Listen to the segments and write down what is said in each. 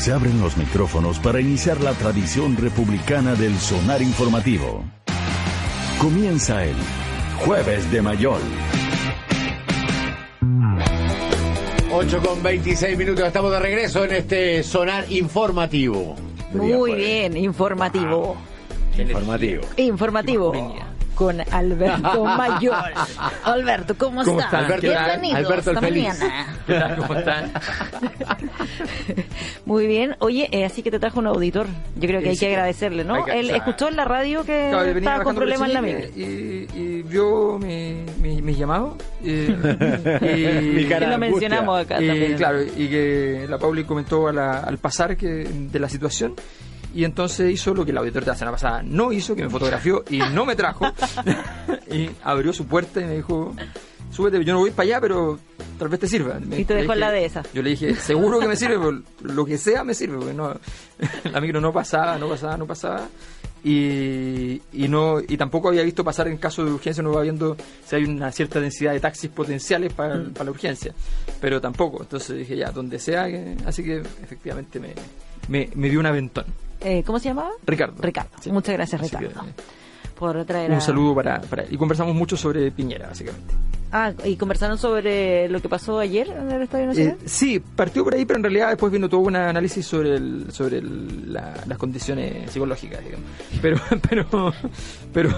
Se abren los micrófonos para iniciar la tradición republicana del sonar informativo. Comienza el Jueves de Mayol. 8 con 26 minutos, estamos de regreso en este sonar informativo. Muy bien, informativo. Informativo. Informativo. Con Alberto Mayor. Alberto, ¿cómo, ¿Cómo estás? están? Alberto el esta feliz. mañana. ¿Qué tal? ¿Cómo están? Muy bien. Oye, eh, así que te trajo un auditor. Yo creo que Eh, hay que agradecerle, ¿no? Él escuchó en la radio que Claro, estaba con problemas en la micro. y, y vio mi, mi, mis llamados. eh, y, Y lo mencionamos acá y, también. claro, y que la Pauli comentó a la- al pasar que, de la situación. Y entonces hizo lo que el auditor de la semana pasada no hizo, que me fotografió y no me trajo. y abrió su puerta y me dijo, súbete, yo no voy para allá, pero tal vez te sirva. Me- Y te dejó dije- la de esa. Yo le dije, seguro que me sirve, pero lo que sea me sirve, porque no, la micro no pasaba, no pasaba, no pasaba. Y, y no y tampoco había visto pasar en caso de urgencia, no va viendo si hay una cierta densidad de taxis potenciales para, Mm. para la urgencia. Pero tampoco, entonces dije ya, donde sea, que- así que efectivamente me, me, me dio un aventón. Eh, ¿Cómo se llamaba? Ricardo. Ricardo. Sí. Muchas gracias, que, Ricardo. eh, por traer a... Un saludo para, para... Y conversamos mucho sobre Piñera, básicamente. Ah, y conversaron sobre lo que pasó ayer en el Estadio Eh, Nacional. sí, partió por ahí, pero en realidad después vino todo un análisis sobre el, sobre el- la- las condiciones psicológicas, digamos. Pero, pero, pero,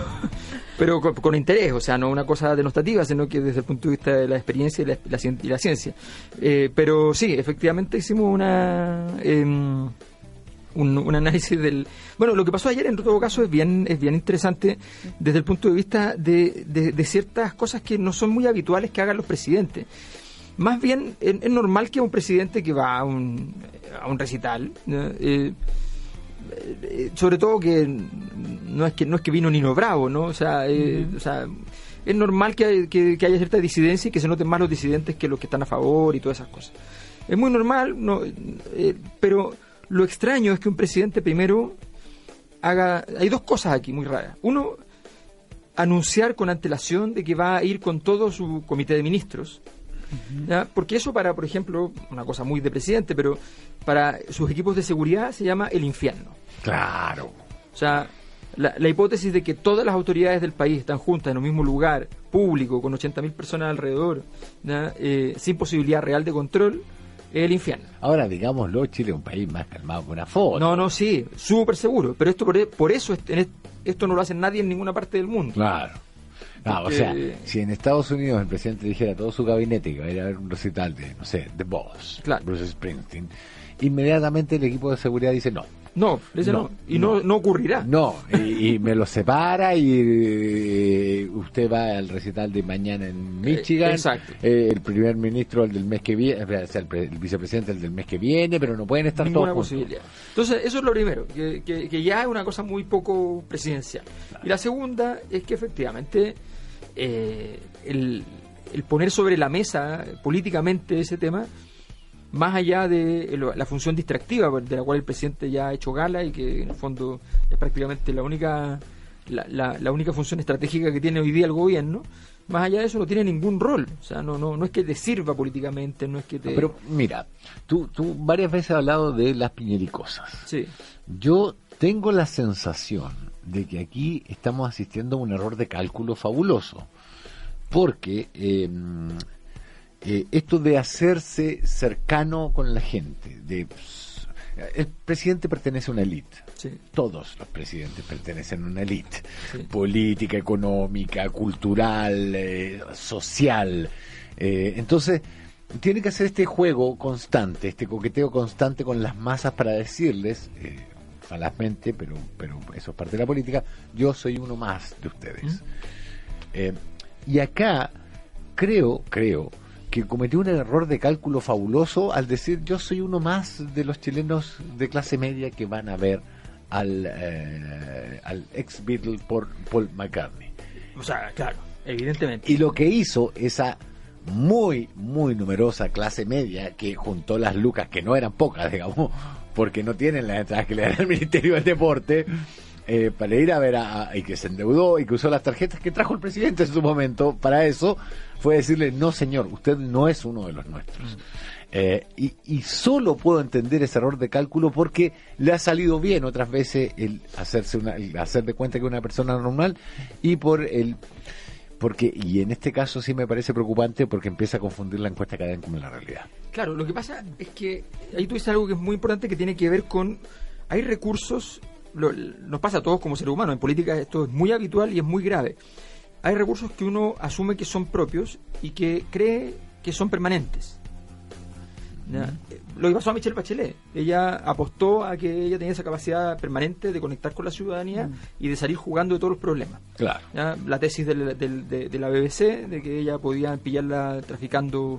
pero con, con interés, o sea, no una cosa denostativa, sino que desde el punto de vista de la experiencia y la, la y la ciencia. Eh, pero sí, efectivamente hicimos una em, un, un análisis del bueno lo que pasó ayer en todo caso es bien es bien interesante desde el punto de vista de, de- de ciertas cosas que no son muy habituales que hagan los presidentes. Más bien es, es normal que un presidente que va a un, a un recital. Eh, eh, sobre todo que no es que no es que vino Nino Bravo no o sea, eh, o sea es normal que, que, que haya cierta disidencia y que se noten más los disidentes que los que están a favor y todas esas cosas. Es muy normal no Eh, pero lo extraño es que un presidente primero haga hay dos cosas aquí muy raras uno anunciar con antelación de que va a ir con todo su comité de ministros ¿ya? Porque eso para, por ejemplo, una cosa muy de presidente, pero para sus equipos de seguridad se llama el infierno. Claro. O sea, la, la hipótesis de que todas las autoridades del país están juntas en un mismo lugar, público, con 80.000 personas alrededor. Eh, sin posibilidad real de control, el infierno. Ahora, digámoslo, Chile es un país más calmado que una foto. No, no, sí, súper seguro. Pero esto por, por eso esto no lo hace nadie en ninguna parte del mundo. Claro. No, Porque- o sea, si en Estados Unidos el presidente dijera a todo su gabinete que va a ir a ver un recital de, no sé, The Boss, Claro. Bruce Springsteen, inmediatamente el equipo de seguridad dice no. No, no, No, y no, no. ocurrirá. No, y, y me lo separa y eh, usted va al recital de mañana en Michigan. Eh, exacto. eh, el primer ministro el del mes que viene, o sea, el, el vicepresidente el del mes que viene, pero no pueden estar ninguna todos juntos. posibilidad. Entonces, eso es lo primero, que, que- que ya es una cosa muy poco presidencial. Y la segunda es que efectivamente eh, el, el poner sobre la mesa políticamente ese tema, más allá de la función distractiva pues, de la cual el presidente ya ha hecho gala y que en el fondo es prácticamente la única la, la- la única función estratégica que tiene hoy día el gobierno, más allá de eso no tiene ningún rol. O sea, no, no, no es que te sirva políticamente, no es que te... No, Pero mira, tú, tú varias veces has hablado de las piñericosas. sí. Yo tengo la sensación de que aquí estamos asistiendo a un error de cálculo fabuloso. Porque eh, eh, esto de hacerse cercano con la gente, de pues, el presidente pertenece a una élite. Sí. Todos los presidentes pertenecen a una élite Sí. política, económica, cultural, eh, social. Eh, entonces, tiene que hacer este juego constante, este coqueteo constante con las masas para decirles, eh, falazmente, pero, pero eso es parte de la política, yo soy uno más de ustedes. Eh, y acá creo, creo que cometió un error de cálculo fabuloso al decir yo soy uno más de los chilenos de clase media que van a ver al, eh, al ex Beatle por Paul McCartney. O sea, claro, evidentemente. Y lo que hizo esa muy, muy numerosa clase media que juntó las lucas, que no eran pocas, digamos, porque no tienen las entradas que le dan al Ministerio del Deporte, eh, para ir a ver a, a- y que se endeudó y que usó las tarjetas que trajo el presidente en su momento para eso, fue decirle, no señor, usted no es uno de los nuestros. Eh, y, y solo puedo entender ese error de cálculo porque le ha salido bien otras veces el hacerse una, el hacer de cuenta que es una persona normal y por el porque y en este caso sí me parece preocupante porque empieza a confundir la encuesta académica con la realidad. Claro, lo que pasa es que ahí tú dices algo que es muy importante que tiene que ver con. Hay recursos, lo- nos pasa a todos como seres humanos, en política esto es muy habitual y es muy grave. Hay recursos que uno asume que son propios y que cree que son permanentes. ¿Ya? Eh, Lo que pasó a Michelle Bachelet, ella apostó a que ella tenía esa capacidad permanente de conectar con la ciudadanía y de salir jugando de todos los problemas. Claro. ¿ya? La tesis del- del- de, de la BBC, de que ella podía pillarla traficando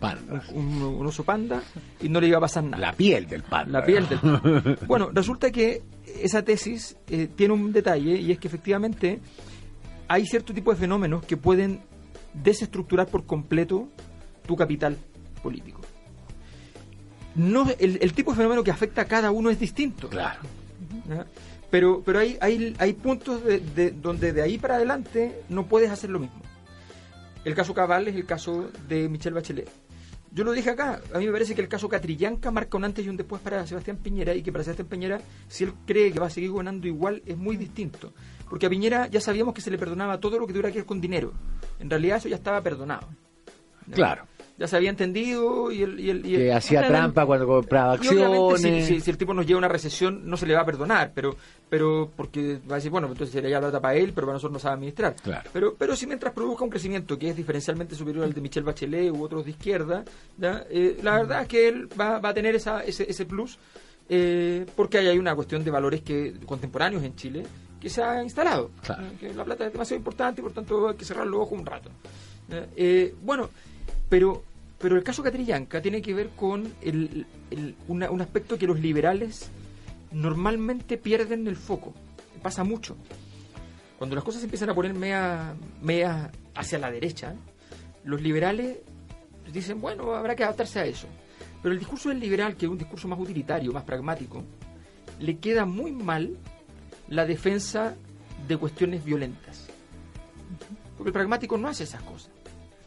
un, un- un oso panda y no le iba a pasar nada. La piel del pan. La piel del Bueno, resulta que esa tesis eh, tiene un detalle y es que efectivamente hay cierto tipo de fenómenos que pueden desestructurar por completo tu capital político. No, el, el tipo de fenómeno que afecta a cada uno es distinto. Claro. Pero, pero hay, hay, hay puntos de, de- donde de ahí para adelante no puedes hacer lo mismo. El caso Cabal es el caso de Michelle Bachelet. Yo lo dije acá, a mí me parece que el caso Catrillanca marca un antes y un después para Sebastián Piñera y que para Sebastián Piñera, si él cree que va a seguir gobernando igual, es muy distinto. Porque a Piñera ya sabíamos que se le perdonaba todo lo que tuviera que ver con dinero. En realidad eso ya estaba perdonado. Claro. Ya se había entendido y el... Y el, y el- Que hacía trampa cuando compraba obviamente si, acciones. si- si el tipo nos lleva a una recesión no se le va a perdonar, pero pero porque va a decir, bueno, entonces sería ya plata para él, pero para nosotros no sabe administrar. Claro. Pero pero si mientras produzca un crecimiento que es diferencialmente superior al de Michelle Bachelet u otros de izquierda, ¿ya? Eh, la verdad es que él va, va a tener esa, ese, ese plus eh, porque ahí hay una cuestión de valores que contemporáneos en Chile que se ha instalado. Claro. ¿ya? Que la plata es demasiado importante y por tanto hay que cerrar los ojos un rato. Eh, bueno, pero pero el caso Catrillanca tiene que ver con un aspecto que los liberales normalmente pierden el foco. Pasa mucho. Cuando las cosas empiezan a poner media, media hacia la derecha, los liberales dicen, bueno, habrá que adaptarse a eso. Pero el discurso del liberal, que es un discurso más utilitario, más pragmático, le queda muy mal la defensa de cuestiones violentas. Porque el pragmático no hace esas cosas.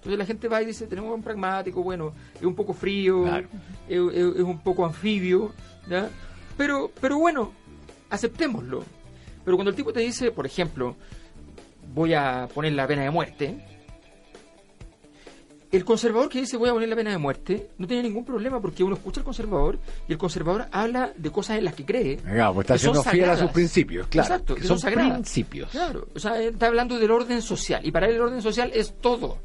Entonces la gente va y dice, tenemos un pragmático, bueno, es un poco frío, Claro. es, es- es un poco anfibio, ¿ya? Pero, pero bueno, aceptémoslo. Pero cuando el tipo te dice, por ejemplo, voy a poner la pena de muerte, el conservador que dice voy a poner la pena de muerte no tiene ningún problema porque uno escucha al conservador y el conservador habla de cosas en las que cree. Claro, pues está que son siendo fiel a sus principios, claro. Exacto, que que son son principios. Claro, o sea, él está hablando del orden social y para él el orden social es todo.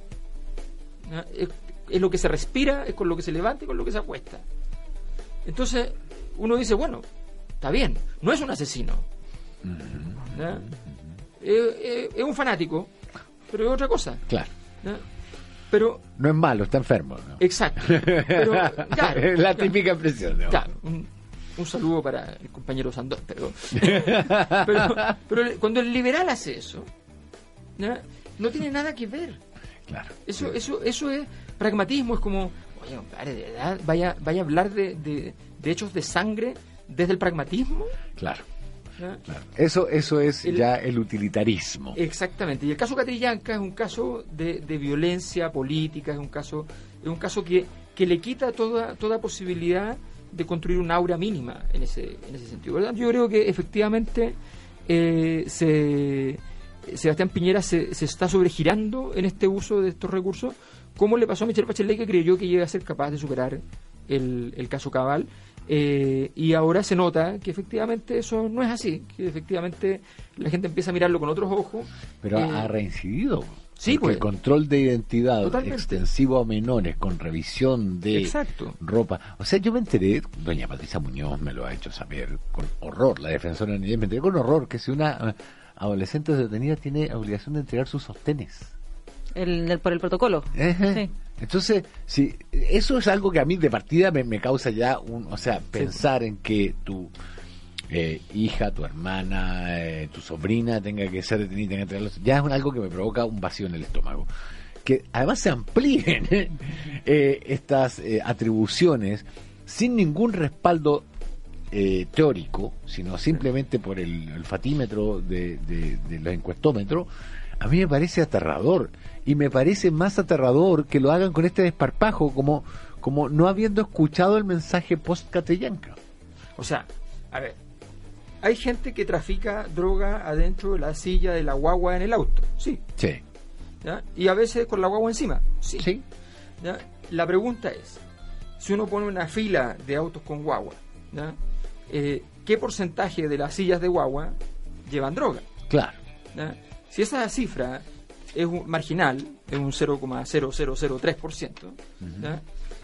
Es, es lo que se respira, es con lo que se levanta y con lo que se acuesta. Entonces, uno dice, bueno, está bien, no es un asesino. Eh, eh, es un fanático, pero es otra cosa. Claro. ¿ya? Pero, No es malo, está enfermo. ¿no? exacto. Pero, claro, la típica impresión. ¿no? Claro, un, un saludo para el compañero Sandor, pero, pero, pero cuando el liberal hace eso, no tiene nada que ver. Claro. Eso, eso, eso es pragmatismo, es como, oye, compadre, de verdad, vaya, vaya a hablar de, de, de hechos de sangre desde el pragmatismo. Claro. claro. Eso, eso es El- ya el utilitarismo. Exactamente. Y el caso Catrillanca es un caso de, de violencia política, es un caso, es un caso que, que le quita toda, toda posibilidad de construir una aura mínima en ese, en ese sentido. ¿verdad? Yo creo que efectivamente eh, se, Sebastián Piñera se, se está sobregirando en este uso de estos recursos, como le pasó a Michelle Bachelet, que creyó que iba a ser capaz de superar el, el caso Cabal. Eh, y ahora se nota que efectivamente eso no es así, que efectivamente la gente empieza a mirarlo con otros ojos. Pero Eh, ha reincidido. sí, pues. el control de identidad Totalmente. extensivo a menores con revisión de Exacto. ropa. O sea, yo me enteré, doña Patricia Muñoz me lo ha hecho saber con horror, la defensora de niñez, me enteré con horror que si una eh, adolescente detenida tiene obligación de entregar sus sostenes. El, el- por el protocolo. Sí. Entonces, si eso es algo que a mí de partida me, me causa ya un, o sea, pensar en que tu eh, hija, tu hermana, eh, tu sobrina tenga que ser detenida, tenga que tenerlos, ya es algo que me provoca un vacío en el estómago. Que además se amplíen eh, estas eh, atribuciones sin ningún respaldo eh, teórico, sino simplemente por el olfatímetro de, de, de los encuestómetros, a mí me parece aterrador. Y me parece más aterrador que lo hagan con este desparpajo, como, como no habiendo escuchado el mensaje post-Catellanca. O sea, a ver, hay gente que trafica droga adentro de la silla de la guagua en el auto, sí. Sí. ¿ya? Y a veces con la guagua encima, sí. Sí. ¿ya? La pregunta es, si uno pone una fila de autos con guagua, ¿ya? Eh, ¿qué porcentaje de las sillas de guagua llevan droga? Claro. ¿ya? Si esa cifra es un- marginal, es un 0,0003%, ¿ya?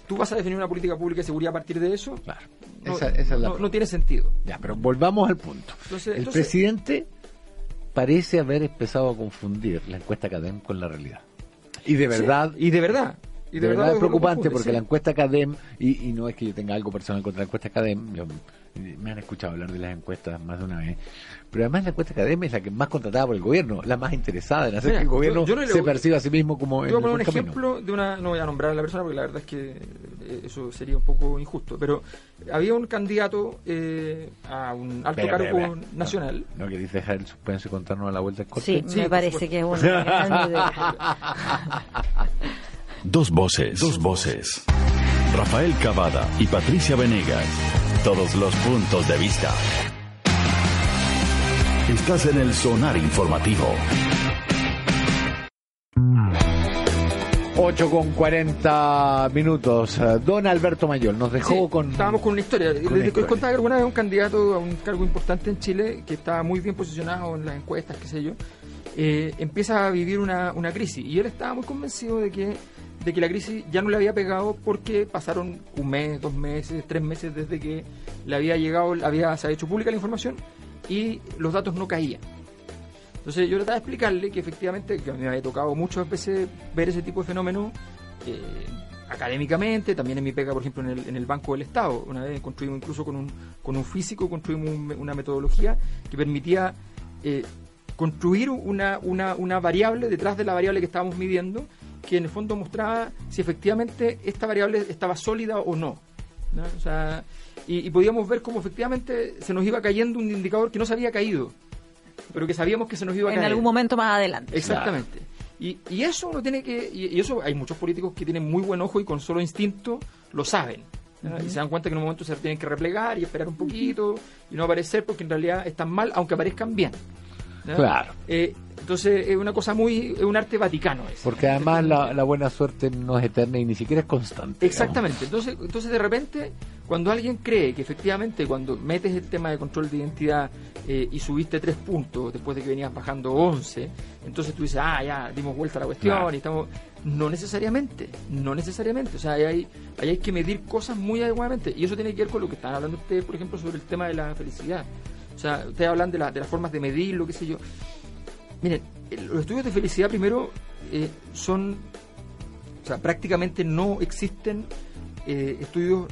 ¿tú vas a definir una política pública de seguridad a partir de eso? Claro. No, Esa, esa es la no- no tiene sentido. Ya, pero volvamos al punto. Entonces- el entonces- presidente parece haber empezado a confundir la encuesta CADEM con la realidad. Y de verdad, Sí, y de verdad. Y de, verdad es preocupante porque sí. la encuesta CADEM, y, y no es que yo tenga algo personal contra la encuesta CADEM, yo- me han escuchado hablar de las encuestas más de una vez, pero además la encuesta CADEM es la que más contratada por el gobierno, la más interesada en hacer Mira, que el gobierno yo- yo no le se perciba a sí mismo como Yo voy a poner un camino. ejemplo de una, no voy a nombrar a la persona porque la verdad es que eh, eso sería un poco injusto, pero había un candidato eh, a un alto cargo nacional. ¿No, ¿No queréis dejar el suspenso y contarnos a la vuelta del corte? Sí, Sí, me parece que es una. Dos voces, dos voces. Rafael Cavada y Patricia Venegas. Todos los puntos de vista. Estás en el sonar informativo. 8 con 40 minutos. Don Alberto Mayor nos dejó Sí, con... Estábamos con una historia. Una les historia. contaba que alguna vez un candidato a un cargo importante en Chile, que estaba muy bien posicionado en las encuestas, qué sé yo, eh, empieza a vivir una, una crisis. Y él estaba muy convencido de que, de que la crisis ya no le había pegado porque pasaron un mes, dos meses, tres meses desde que le había llegado, había, se había hecho pública la información y los datos no caían. Entonces yo trataba de explicarle que efectivamente, que a mí me había tocado muchas veces ver ese tipo de fenómenos eh, académicamente, también en mi pega, por ejemplo, en el, en el Banco del Estado. Una vez construimos incluso con un, con un físico, construimos un- una metodología que permitía eh, construir una, una, una variable detrás de la variable que estábamos midiendo, que en el fondo mostraba si efectivamente esta variable estaba sólida o no. ¿no? O sea, y, y podíamos ver cómo efectivamente se nos iba cayendo un indicador que no se había caído, pero que sabíamos que se nos iba a En caer. algún momento más adelante. Exactamente. Y, y eso uno tiene que. Y, y eso hay muchos políticos que tienen muy buen ojo y con solo instinto lo saben. Y se dan cuenta que en un momento se tienen que replegar y esperar un poquito y no aparecer porque en realidad están mal, aunque aparezcan bien. Claro. Eh, entonces es una cosa muy. Es un arte vaticano. ese. Porque además la, la buena suerte no es eterna y ni siquiera es constante. Exactamente. Entonces, entonces de repente, cuando alguien cree que efectivamente cuando metes el tema de control de identidad eh, y subiste tres puntos después de que venías bajando 11, entonces tú dices, ah, ya, dimos vuelta a la cuestión Claro. y estamos... No necesariamente, no necesariamente. O sea, ahí hay, ahí hay que medir cosas muy adecuadamente. Y eso tiene que ver con lo que están hablando ustedes, por ejemplo, sobre el tema de la felicidad. O sea, ustedes hablan de, la- de las formas de medir, lo que sé yo. Miren, el- los estudios de felicidad primero eh, son, o sea, prácticamente no existen eh, estudios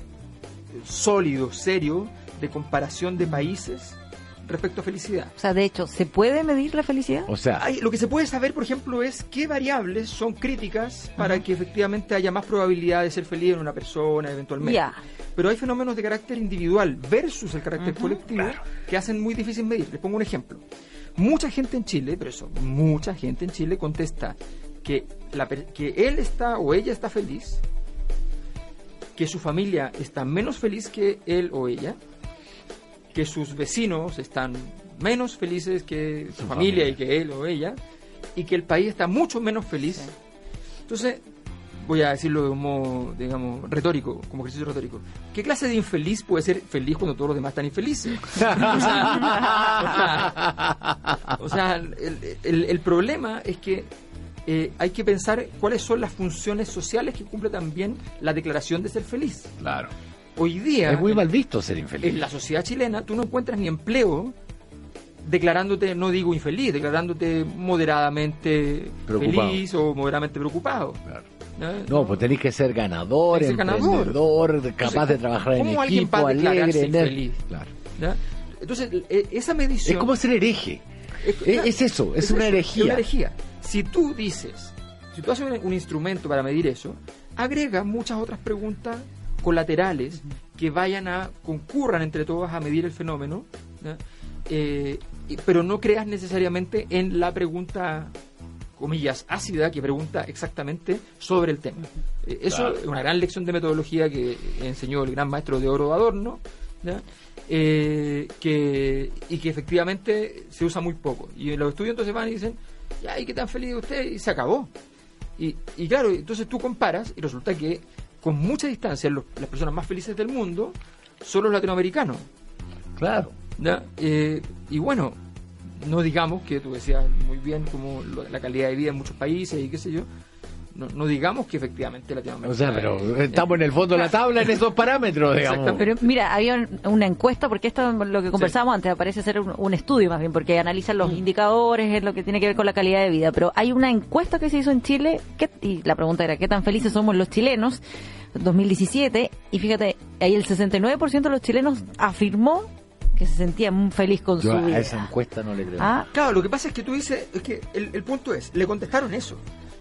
sólidos, serios, de comparación de países respecto a felicidad. O sea, de hecho, ¿se puede medir la felicidad? O sea, Hay- lo que se puede saber, por ejemplo, es qué variables son críticas para que efectivamente haya más probabilidad de ser feliz en una persona eventualmente. Pero hay fenómenos de carácter individual versus el carácter colectivo que hacen muy difícil medir. Les pongo un ejemplo. Mucha gente en Chile, pero eso, mucha gente en Chile contesta que, la per- que él está o ella está feliz, que su familia está menos feliz que él o ella, que sus vecinos están menos felices que su, Su familia, familia. y que él o ella, y que el país está mucho menos feliz. Entonces, voy a decirlo de un modo, digamos, retórico, como ejercicio retórico. ¿Qué clase de infeliz puede ser feliz cuando todos los demás están infelices? o sea, o sea, el, el- el problema es que eh, hay que pensar cuáles son las funciones sociales que cumple también la declaración de ser feliz. claro. Hoy día, Es muy mal visto ser infeliz. en la sociedad chilena, tú no encuentras ni empleo declarándote, no digo infeliz, declarándote moderadamente Preocupado. feliz o moderadamente preocupado. Claro. No, pues tenéis que ser ganador, Tenés que ser ganador. emprendedor, capaz Entonces, de trabajar en ¿cómo alguien equipo, alegre, infeliz? Claro. ¿ya? Entonces, e- esa medición... Es como ser hereje. Es, Es- es eso, es una herejía. Es una herejía. Si tú dices, si tú haces un, un instrumento para medir eso, agrega muchas otras preguntas colaterales que vayan a, concurran entre todas a medir el fenómeno, ¿ya? Eh, pero no creas necesariamente en la pregunta comillas, ácida que pregunta exactamente sobre el tema. Eh, Eso Claro. es una gran lección de metodología que enseñó el gran maestro de Oro Adorno, ¿ya? Eh, que, y que efectivamente se usa muy poco. Y los estudios entonces van y dicen, ya, ¿y qué tan feliz usted? Y se acabó. Y, y claro, entonces tú comparas y resulta que con mucha distancia los- las personas más felices del mundo son los latinoamericanos. Claro. ¿ya? Eh, y bueno, no digamos que tú decías muy bien como lo- la calidad de vida en muchos países y qué sé yo, no, no digamos que efectivamente Latinoamérica... O sea, pero estamos en el fondo de la tabla en esos parámetros, digamos. Pero mira, había un- una encuesta, porque esto es lo que conversábamos antes, parece ser un, un estudio más bien, porque analizan los indicadores, es lo que tiene que ver con la calidad de vida. Pero hay una encuesta que se hizo en Chile, que, y la pregunta era, ¿qué tan felices somos los chilenos? 2017, y fíjate, ahí el 69% de los chilenos afirmó que se sentía muy feliz con Yo su a vida. esa encuesta no le creo. Ah, Claro, lo que pasa es que tú dices, es que el, el punto es, le contestaron eso.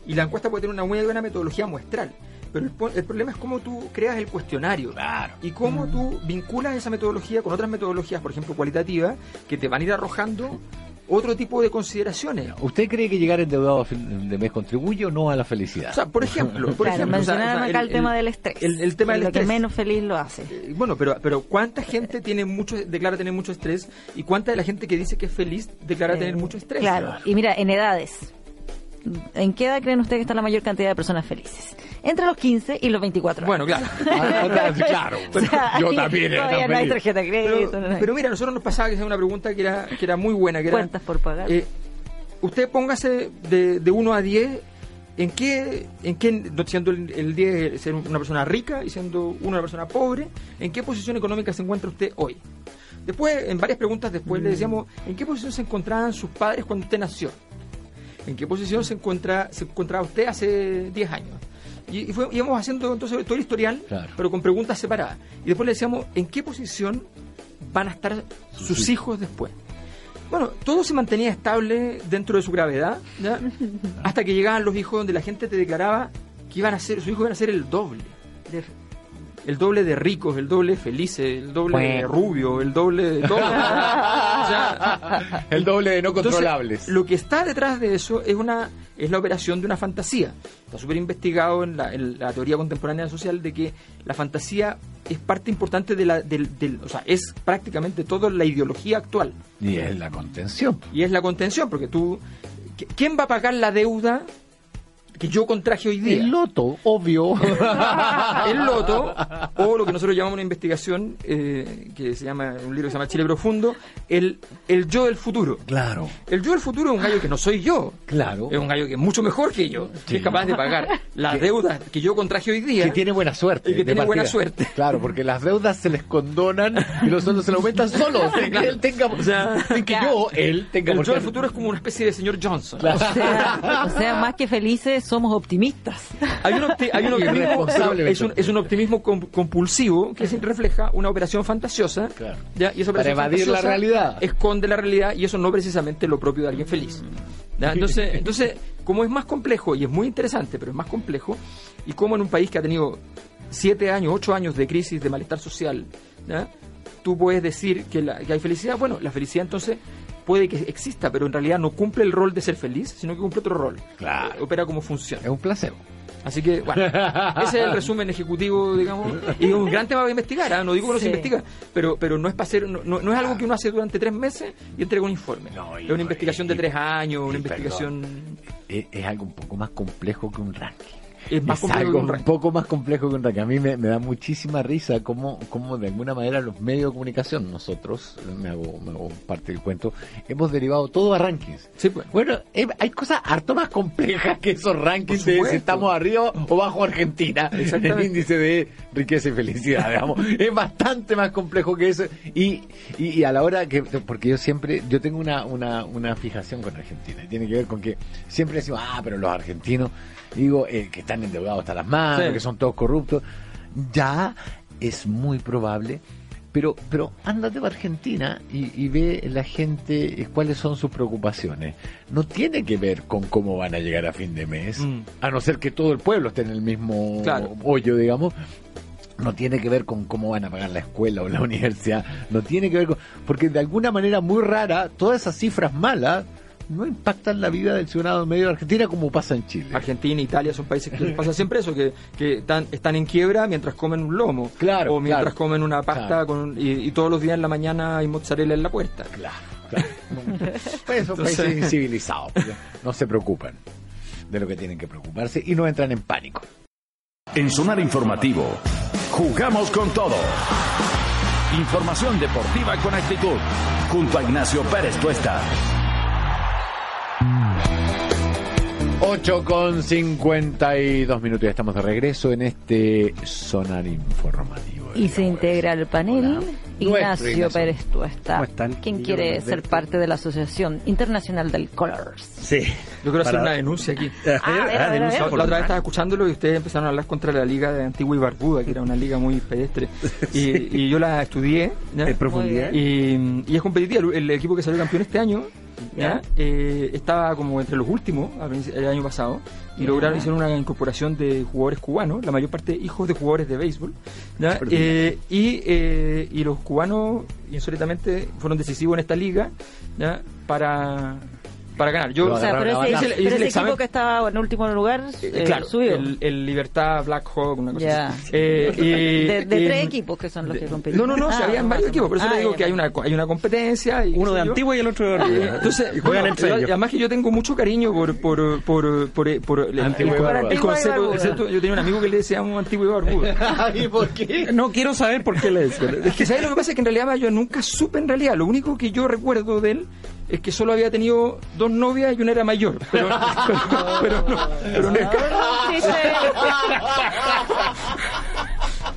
Y la encuesta puede tener una muy buena metodología muestral. Pero el, el problema es cómo tú creas el cuestionario. Claro. Y cómo tú vinculas esa metodología con otras metodologías, por ejemplo, cualitativas, que te van a ir arrojando otro tipo de consideraciones. ¿Usted cree que llegar endeudado a fin de mes contribuye o no a la felicidad? O sea, por ejemplo, por claro, ejemplo, o sea, mencionaron o sea, acá el, tema del estrés. El, el tema que del lo que estrés. menos feliz lo hace. Eh, Bueno, pero, pero ¿cuánta gente tiene mucho, declara tener mucho estrés? ¿Y cuánta de la gente que dice que es feliz declara tener mucho estrés? Claro, y mira, en edades. ¿En qué edad creen ustedes que está la mayor cantidad de personas felices? Entre los 15 y los 24 años. Bueno, claro. Ah, claro. O sea, Yo también era Todavía tan no hay tarjeta de crédito. Pero, no hay- pero mira, nosotros nos pasaba que era una pregunta que era, que era muy buena. Que era, por pagar. eh, usted póngase de, de 1 a 10, ¿en qué, en qué siendo el, el 10 ser una persona rica y siendo uno una persona pobre, ¿en qué posición económica se encuentra usted hoy? Después, en varias preguntas después le decíamos, ¿en qué posición se encontraban sus padres cuando usted nació? ¿En qué posición se encuentra se encontraba usted hace 10 años? Y, y fue- íbamos haciendo entonces todo el historial, Claro. pero con preguntas separadas. Y después le decíamos, ¿en qué posición van a estar sus hijos después? Bueno, todo se mantenía estable dentro de su gravedad, ¿ya? hasta que llegaban los hijos donde la gente te declaraba que iban a ser, sus hijos iban a ser el doble. El doble de ricos, el doble de felices, el doble de rubio, el doble de todo. O sea, El doble de no entonces, controlables. lo que está detrás de eso es una es la operación de una fantasía. Está súper investigado en la, en la teoría contemporánea social de que la fantasía es parte importante de la, del, del- o sea, es prácticamente toda la ideología actual. Y es la contención. Y es la contención, porque tú, ¿qui- ¿quién va a pagar la deuda que yo contraje hoy día? El loto, obvio. el loto, o lo que nosotros llamamos una investigación, eh, que se llama, un libro que se llama Chile Profundo, el, el yo del futuro. Claro, El yo del futuro es un gallo que no soy yo. claro. Es un gallo que es mucho mejor que yo, que es capaz de pagar las Que- deudas que yo contraje hoy día. Que tiene buena suerte. Y que tiene buena suerte. Claro, porque las deudas se les condonan y los sueldos se le aumentan solos. sin que él tenga, sea, sin que yo, él tenga el yo del futuro es como una especie de señor Johnson. Claro. O sea, o sea, más que felices, somos optimistas. Hay un, opti- hay un optimismo, es un, es un optimismo com- compulsivo que refleja una operación fantasiosa. Claro. ¿ya? Y esa Para evadir la realidad. Esconde la realidad y eso no precisamente lo propio de alguien feliz. ¿ya? Entonces, entonces, como es más complejo y es muy interesante, pero es más complejo, y como en un país que ha tenido siete años, ocho años de crisis de malestar social, ¿ya? tú puedes decir que, la- que hay felicidad. Bueno, la felicidad entonces puede que exista, pero en realidad no cumple el rol de ser feliz, sino que cumple otro rol. Claro. Opera como función. Es un placebo. Así que, bueno, ese es el resumen ejecutivo, digamos, y es un gran tema para investigar, ¿ah? no digo que no se investiga, pero, pero no es para hacer, no, no- no es algo que uno hace durante tres meses y entrega un informe. No, y- es una investigación de tres años, una y investigación... Es, es algo un poco más complejo que un ranking. Es más algo un poco más complejo que un ranking. A mí me, me da muchísima risa cómo, cómo de alguna manera los medios de comunicación, nosotros, me hago, me hago parte del cuento, hemos derivado todo a rankings. Sí, pues. Bueno, eh, hay cosas harto más complejas que esos rankings de si estamos arriba o bajo Argentina en el índice de riqueza y felicidad, digamos. es bastante más complejo que eso. Y, y, y a la hora que, porque yo siempre, yo tengo una, una, una fijación con Argentina y tiene que ver con que siempre decimos, ah, pero los argentinos, digo, eh, que está están endeudados hasta las manos, Sí. que son todos corruptos. Ya es muy probable. Pero, pero ándate a Argentina y, y ve la gente eh, cuáles son sus preocupaciones. No tiene que ver con cómo van a llegar a fin de mes, Mm. a no ser que todo el pueblo esté en el mismo Claro. hoyo, digamos. No tiene que ver con cómo van a pagar la escuela o la universidad. No tiene que ver con. Porque de alguna manera muy rara, todas esas cifras malas no impactan la vida del ciudadano medio de Argentina como pasa en Chile. Argentina, Italia son países que les pasa siempre eso, que, que están, están en quiebra mientras comen un lomo. Claro, O mientras claro. comen una pasta Claro. con, y, y todos los días en la mañana hay mozzarella en la puerta. Claro, claro. Pues son Entonces- países incivilizados. porque No se preocupan de lo que tienen que preocuparse y no entran en pánico. En Sonar Informativo, jugamos con todo. Información deportiva con actitud, junto a Ignacio Pérez Tuesta. 8 con 52 minutos, ya estamos de regreso en este sonar informativo. Y se integra al panel Hola. Ignacio Ignacio. Pérez Tuesta, ¿Cómo están? quien quiere ser parte de la Asociación Internacional del Colors. Sí. Yo quiero hacer Para- una denuncia aquí. Ah, a denuncia ver. por La otra vez estaba escuchándolo y ustedes empezaron a hablar contra la liga de Antigua y Barbuda, que era una liga muy pedestre. Y, y yo la estudié. ¿ya? En profundidad. Y, y es competitiva. El, el equipo que salió campeón este año ¿ya? Eh, estaba como entre los últimos el año pasado y lograron hicieron una incorporación de jugadores cubanos, la mayor parte hijos de jugadores de béisbol. ¿ya? Eh, y, eh, y los cubanos, insólitamente, fueron decisivos en esta liga ¿ya? para, para ganar. Yo, O sea, pero ese, batazo. Hice el- pero ese examen. equipo que estaba en último lugar eh, eh, claro, subió. el, el Libertad, Black Hawk, una cosa Ya. así. Eh, y- de de y- tres equipos que son los que compiten. No, no, no, Ah, habían más varios o equipos, por eso le digo Ah, que ya. hay una, hay una competencia. Y, Uno de. Antigua y el otro de Barbuda. Eh, Entonces, Y bueno, juegan entre yo- ellos. además que yo tengo mucho cariño por por por por, por el, el- concepto, yo tenía un amigo que le decíamos Antigua y Barbuda. ¿Y por qué? No quiero saber por qué le decían. Es que ¿sabes lo que pasa? Es que en realidad yo nunca supe en realidad. Lo único que yo recuerdo de él es que solo había tenido dos novias y una era mayor. Pero, pero, pero no, pero no, sí.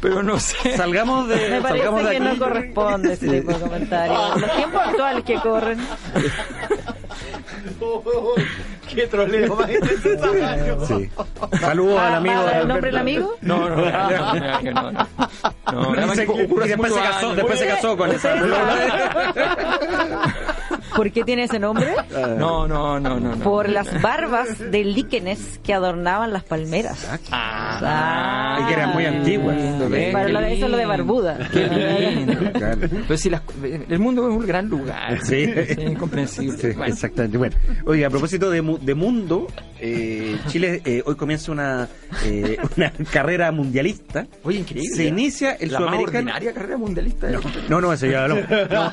pero no sé. Salgamos de, Me parece salgamos de que no aquí. corresponde ese tipo de comentarios. Los tiempos actuales que corren. ¿Qué troleo más innecesario? Sí. Saludos al Ah, amigo. ¿para de el nombre del amigo? No, no, no, no, no, no, no. No, se- y después se casó, después se casó con esa. ¿Por qué tiene ese nombre? No, no, no, no. no. Por las barbas de líquenes que adornaban las palmeras. Ah, Y que eran muy antiguas. Para lo de- eso es lo de. Barbuda. Qué lindo. Pero si las- el mundo es un gran lugar. Sí. Es incomprensible. Sí, Bueno. exactamente. Bueno, oiga, a propósito de, mu- de mundo, eh, Chile eh, hoy comienza una, eh, una carrera mundialista. Oye, increíble. Se inicia el la más sudamericano. ordinaria carrera mundialista. No, no, no, eso ya hablamos. No,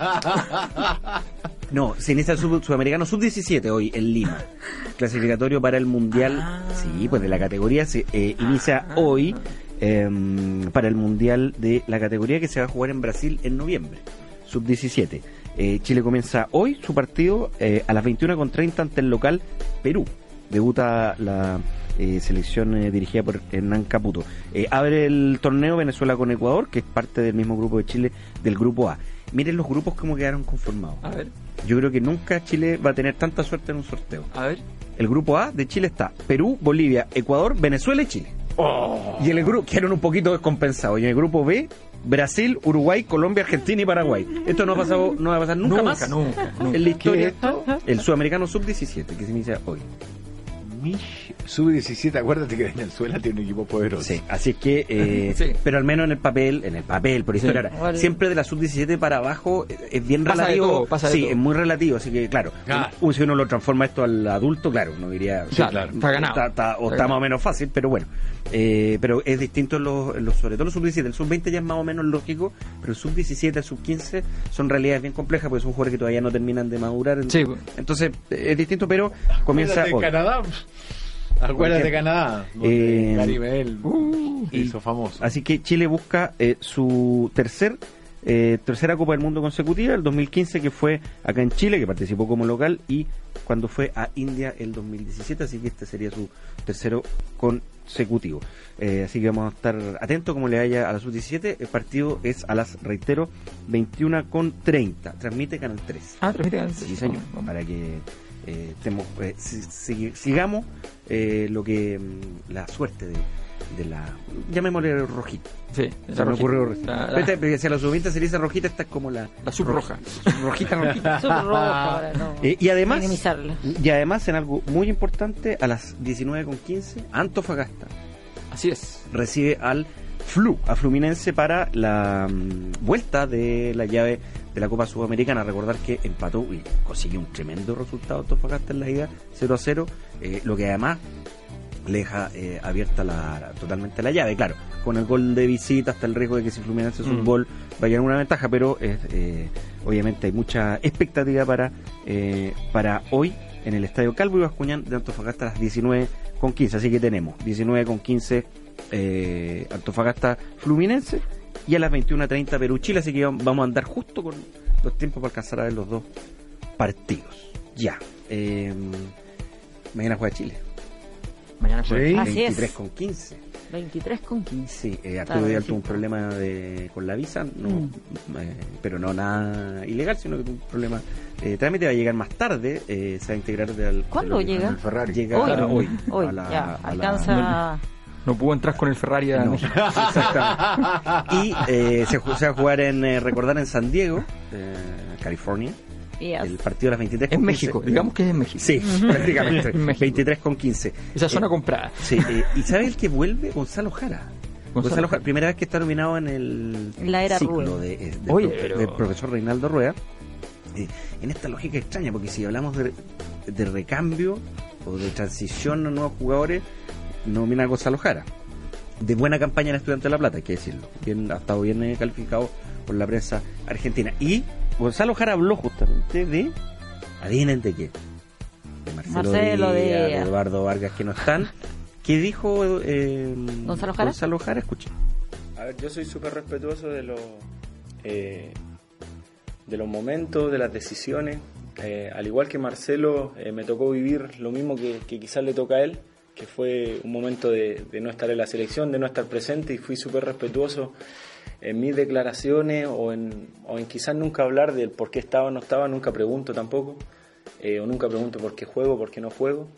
se inicia el sub- sudamericano sub-17 hoy en Lima. Clasificatorio para el mundial. Sí, pues de la categoría se eh, inicia hoy em, para el mundial de la categoría que se va a jugar en Brasil en noviembre. Sub-17. Eh, Chile comienza hoy su partido eh, a las 21.30 ante el local Perú. Debuta la eh, selección eh, dirigida por Hernán Caputo. Eh, abre el torneo Venezuela con Ecuador, que es parte del mismo grupo de Chile, del grupo A. Miren los grupos cómo quedaron conformados. A ver, Yo creo que nunca Chile va a tener tanta suerte en un sorteo. a ver. El grupo A de Chile está Perú, Bolivia, Ecuador, Venezuela y Chile. Oh. Y en el grupo quedaron un poquito descompensados. Y en el grupo B, Brasil, Uruguay, Colombia, Argentina y Paraguay. Esto no ha pasado, no va a pasar nunca, Nunca, más. nunca, nunca. En la historia, ¿Qué es esto? el sudamericano sub-17, que se inicia hoy. mich Sub-17, acuérdate que Venezuela tiene un equipo poderoso. Sí, así es que, eh, Sí. pero al menos en el papel, en el papel, por historia, ahora, Igual. siempre de la sub-17 para abajo eh, es bien Pasa de relativo. todo, pasa de sí, todo. es muy relativo, así que claro, un- si uno lo transforma esto al adulto, claro, uno diría, Sí, claro, está ganado. está- está- o Está está más o menos fácil, pero bueno, Eh, pero es distinto en los, en los- sobre todo los sub-17, el sub-20 ya es más o menos lógico, pero el sub-17, el sub-15 son realidades bien complejas porque son jugadores que todavía no terminan de madurar, Sí, pues. entonces eh, es distinto, pero comienza hoy. Canadá. Acuérdate de. Canadá. donde Eh, Gary Bell Uh, hizo famoso. Así que Chile busca eh, su tercer eh, tercera Copa del Mundo consecutiva, el 2015 que fue acá en Chile, que participó como local, y cuando fue a India el 2017, así que este sería su tercero consecutivo. Eh, así que vamos a estar atentos como le vaya a la sub-17. El partido es a las, reitero, 21 con 30. Transmite Canal 3. Ah, transmite. Sí, señor, para que eh, temo- eh, si- si- sigamos eh, lo que mm, la suerte de, de la llamémosle rojita Sí, se me rojita. ocurrió rojita. La, la, porque si a la sub-20 se le dice rojita esta es como la la subrroja. rojita rojita no Eh, y además y además en algo muy importante a las 19.15 Antofagasta Así es. recibe al Flu, a Fluminense para la mm, vuelta de la llave de la Copa Sudamericana. Recordar que empató y consiguió un tremendo resultado Antofagasta en la ida 0 a 0, eh, lo que además le deja eh, abierta la, totalmente la llave. Claro, con el gol de visita hasta el riesgo de que si Fluminense es un Mm. gol vaya en una ventaja, pero eh, eh, obviamente hay mucha expectativa para, eh, para hoy en el Estadio Calvo y Bascuñán de Antofagasta a las 19 con 15. Así que tenemos 19 con 15 eh, Antofagasta Fluminense y a las 21.30 Perú Chile. Así que vamos a andar justo con los tiempos para alcanzar a ver los dos partidos. Ya. Eh, mañana juega Chile. Mañana juega. Sí. Así es. 23 con 15. 23 con 15. Sí, eh, Arturo tuvo un problema de, con la visa, no, Mm. eh, pero no nada ilegal, sino que tuvo un problema de trámite. Va a llegar más tarde, eh, se va a integrar de al- ¿Cuándo de llega? Ferrari. Llega Hoy. hoy. Hoy, a la- ya, a la- alcanza. No pudo entrar con el Ferrari a No, México. exactamente. Y eh, se, va a jugar en, eh, recordar, en San Diego, eh, California, Yes. el partido a las 23 En con México, 15. digamos que es en México. Sí, prácticamente. En México. 23 con 15. Esa zona Eh, comprada. Sí, eh, ¿y sabe el que vuelve? Gonzalo Jara. Gonzalo Gonzalo Jara, primera vez que está nominado en el La era ciclo de, del, Oye, pro- pero- del profesor Reinaldo Rueda. Eh, en esta lógica extraña, porque si hablamos de, de recambio o de transición a nuevos jugadores, nomina a Gonzalo Jara. De buena campaña en Estudiante de La Plata, hay que decirlo. Bien, ha estado bien eh, calificado por la prensa argentina. Y Gonzalo Jara habló justamente de. ¿Adivinen de qué? De Marcelo, Marcelo Díaz, Díaz. de Eduardo Vargas, que no están. ¿Qué dijo eh, ¿Gonzalo Jara? Gonzalo Jara, escuche. A ver, yo soy súper respetuoso de los eh, de los momentos, de las decisiones. Eh, al igual que Marcelo, eh, me tocó vivir lo mismo que, que quizás le toca a él, que fue un momento de, no estar en la selección, de no estar presente y fui súper respetuoso en mis declaraciones o en, o en quizás nunca hablar del por qué estaba o no estaba, nunca pregunto tampoco, eh, o nunca pregunto por qué juego, por qué no juego.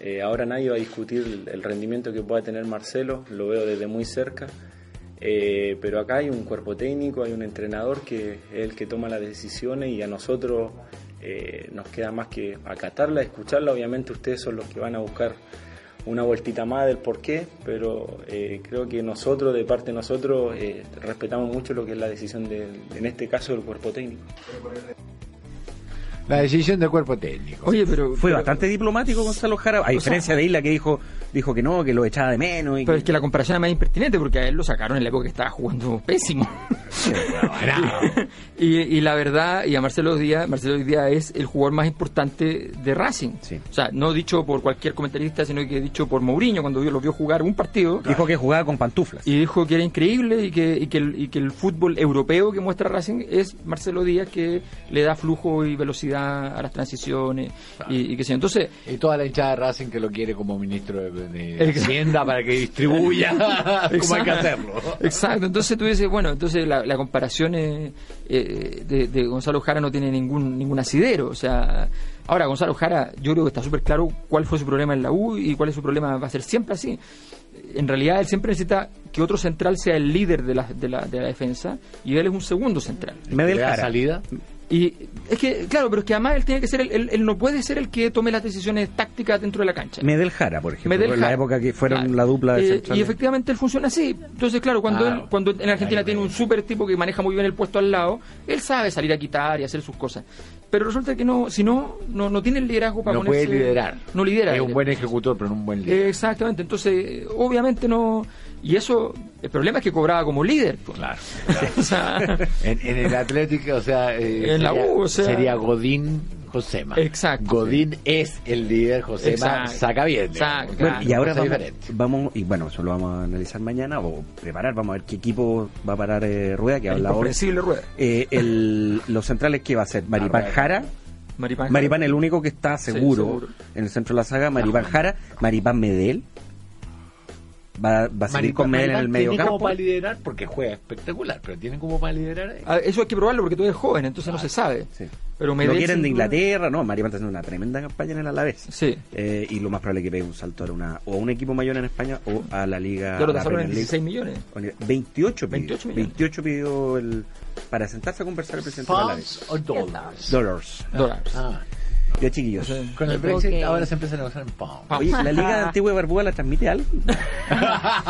Eh, ahora nadie va a discutir el, el rendimiento que pueda tener Marcelo, lo veo desde muy cerca. Eh, pero acá hay un cuerpo técnico, hay un entrenador que es el que toma las decisiones y a nosotros eh, nos queda más que acatarla, escucharla. Obviamente ustedes son los que van a buscar una vueltita más del por qué, pero eh, creo que nosotros, de parte de nosotros, eh, respetamos mucho lo que es la decisión, de, en este caso, del cuerpo técnico. La decisión del cuerpo técnico. Oye, pero. Fue pero- bastante diplomático Gonzalo Jara, a diferencia de Isla que dijo dijo que no, que lo echaba de menos. Y Pero que- es que la comparación es más impertinente porque a él lo sacaron en la época que estaba jugando pésimo. y, y la verdad, y a Marcelo Díaz, Marcelo Díaz es el jugador más importante de Racing. Sí. O sea, no dicho por cualquier comentarista, sino que dicho por Mourinho cuando vio- lo vio jugar un partido. dijo que jugaba con pantuflas. Y dijo que era increíble y que, y, que el, y que el fútbol europeo que muestra Racing es Marcelo Díaz que le da flujo y velocidad a las transiciones y, y que yo. Entonces, Y toda la hinchada de Racing que lo quiere como ministro de, de. Hacienda para que distribuya como hay que hacerlo. Exacto, entonces tú dices, bueno, entonces la, la comparación eh, eh, de, de Gonzalo Jara no tiene ningún ningún asidero, o sea, ahora Gonzalo Jara yo creo que está súper claro cuál fue su problema en la U y cuál es su problema, va a ser siempre así. En realidad él siempre necesita que otro central sea el líder de la, de la, de la defensa y él es un segundo central. ¿Le da Jara. salida? Y es que, claro, pero es que además él tiene que ser, el- él, él no puede ser el que tome las decisiones tácticas dentro de la cancha. Medel Jara, por ejemplo, Medel en la época que fueron Claro. la dupla de Eh. Y efectivamente él funciona así. Entonces, claro, cuando, Ah, él, cuando en Argentina tiene un súper tipo que maneja muy bien el puesto al lado, él sabe salir a quitar y hacer sus cosas. Pero resulta que no, si no, no, no tiene el liderazgo para No puede ponerse- liderar. No lidera. Es un buen ejecutor, pero no un buen líder. Exactamente, entonces, obviamente no. Y eso, el problema es que cobraba como líder. pues. Claro. O sea, En, en el Atlético, o sea, eh, En la sería, U, o sea- sería Godín Josema. Exacto. Godín es el líder, Josema Exacto. saca bien. Exacto. y ahora vamos, diferente. vamos- y bueno, eso lo vamos a analizar mañana o preparar, vamos a ver qué equipo va a parar eh, Rueda, que habla incomprensible rueda. Eh, el- los centrales que va a ser Maripán Rueda. Jara, Maripán. Maripán el único que está seguro, seguro. en el centro de la saga, Maripán Jara, Maripán Medel, va, va a seguir con Medel en el Maripán medio tiene como campo. para liderar, porque juega espectacular, pero tiene como para liderar. ahí. Ah, Eso hay que probarlo porque todavía es joven, entonces no se sabe. Sí. Pero lo Medel, quieren sin de Inglaterra, no, Mario está haciendo una tremenda campaña en el Alavés. Sí. Eh, y lo más probable es que pegue un salto a una, o a un equipo mayor en España o a la Liga. Ya lo tasaron en Premier League. 16 millones. 28 pidió. 28 millones. 28 pidió el, para sentarse a conversar el presidente del Alavés. ¿Pounds o dólares? Dólares. Dólares. Ah, Ya chiquillos. Sí. con el Brexit ahora se empieza a negociar en pounds. Oye, ¿la Liga Antigua de Barbúa la transmite algo?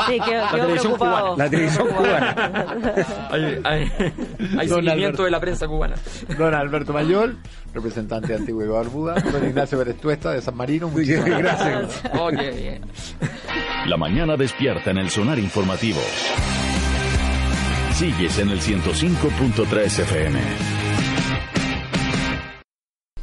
Sí, quedó, quedó televisión preocupado. La televisión cubana. Hay, hay, hay Don seguimiento Alberto. de la prensa cubana. Don Alberto Mayor, representante de Antigua y Barbuda. Don Ignacio Pérez Tuesta de San Marino. Muchísimas Gracias. Oh, qué bien. La mañana despierta en el sonar informativo. Sigues en el 105.3 FM.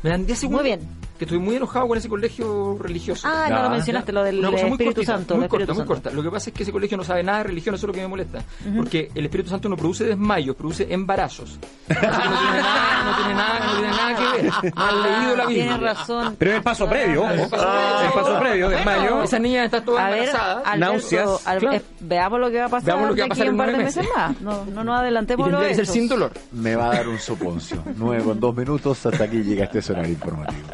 Me dan 10 segundos. Muy bien. Que estoy muy enojado con ese colegio religioso. Ah, no lo mencionaste, lo del Espíritu cortita, Santo. Muy corta, muy Santo. corta. Lo que pasa es que ese colegio no sabe nada de religión, eso es lo que me molesta. Porque el Espíritu Santo no produce desmayos, produce embarazos. Así que no tiene nada, no tiene nada, no tiene nada que ver. No han leído la Biblia. Tienes razón. Pero es el paso previo, ojo. El paso previo. El paso previo, desmayo. Esa niña está toda ver, embarazada. Alberto, náuseas. Al- Claro. eh, veamos lo que va a pasar Veamos lo que va a pasar un en par de meses meses. más. No, no nos adelantemos tendría que ser sin dolor. Me va a dar un soponcio. Nueve con dos minutos. Hasta aquí llega este sonar informativo.